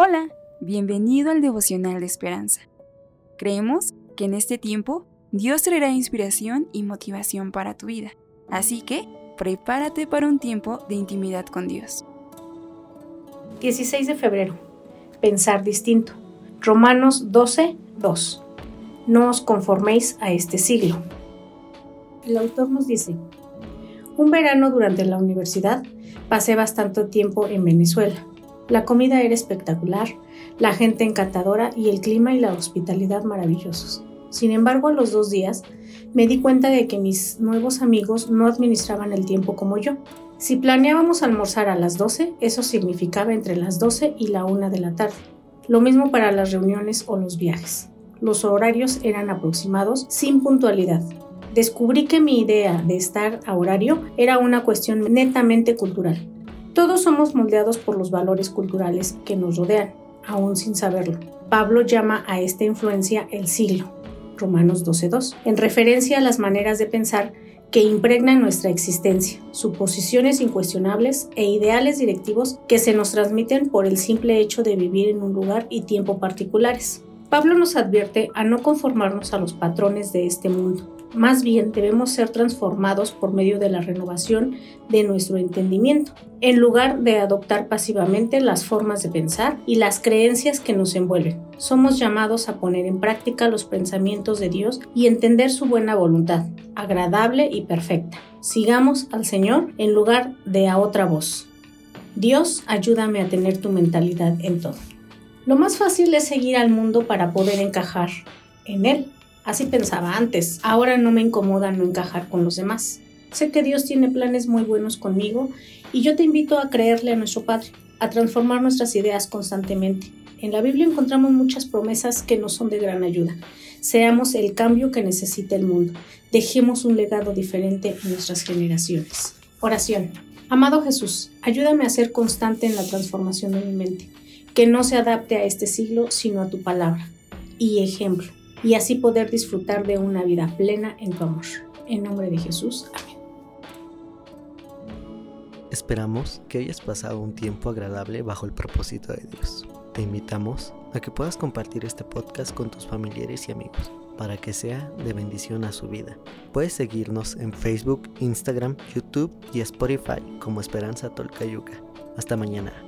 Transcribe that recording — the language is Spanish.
Hola, bienvenido al devocional de esperanza. Creemos que en este tiempo Dios traerá inspiración y motivación para tu vida, así que prepárate para un tiempo de intimidad con Dios. 16 de febrero. Pensar distinto. Romanos 12, 2. No os conforméis a este siglo. El autor nos dice, un verano durante la universidad pasé bastante tiempo en Venezuela la comida era espectacular, la gente encantadora y el clima y la hospitalidad maravillosos. Sin embargo, a los dos días me di cuenta de que mis nuevos amigos no administraban el tiempo como yo. Si planeábamos almorzar a las 12, eso significaba entre las 12 y la 1 de la tarde. Lo mismo para las reuniones o los viajes. Los horarios eran aproximados sin puntualidad. Descubrí que mi idea de estar a horario era una cuestión netamente cultural. Todos somos moldeados por los valores culturales que nos rodean, aún sin saberlo. Pablo llama a esta influencia el siglo, Romanos 12.2, en referencia a las maneras de pensar que impregnan nuestra existencia, suposiciones incuestionables e ideales directivos que se nos transmiten por el simple hecho de vivir en un lugar y tiempo particulares. Pablo nos advierte a no conformarnos a los patrones de este mundo, más bien debemos ser transformados por medio de la renovación de nuestro entendimiento, en lugar de adoptar pasivamente las formas de pensar y las creencias que nos envuelven. Somos llamados a poner en práctica los pensamientos de Dios y entender su buena voluntad, agradable y perfecta. Sigamos al Señor en lugar de a otra voz. Dios, ayúdame a tener tu mentalidad en todo. Lo más fácil es seguir al mundo para poder encajar en él Así pensaba antes. Ahora no me incomoda no encajar con los demás. Sé que Dios tiene planes muy buenos conmigo y yo te invito a creerle a nuestro Padre, a transformar nuestras ideas constantemente. En la Biblia encontramos muchas promesas que nos son de gran ayuda. Seamos el cambio que necesita el mundo. Dejemos un legado diferente en nuestras generaciones. Oración. Amado Jesús, ayúdame a ser constante en la transformación de mi mente, que no se adapte a este siglo, sino a tu palabra y ejemplo y así poder disfrutar de una vida plena en tu amor. En nombre de Jesús, amén. Esperamos que hayas pasado un tiempo agradable bajo el propósito de Dios. Te invitamos a que puedas compartir este podcast con tus familiares y amigos para que sea de bendición a su vida. Puedes seguirnos en Facebook, Instagram, YouTube y Spotify como Esperanza Tolcayuca. Hasta mañana.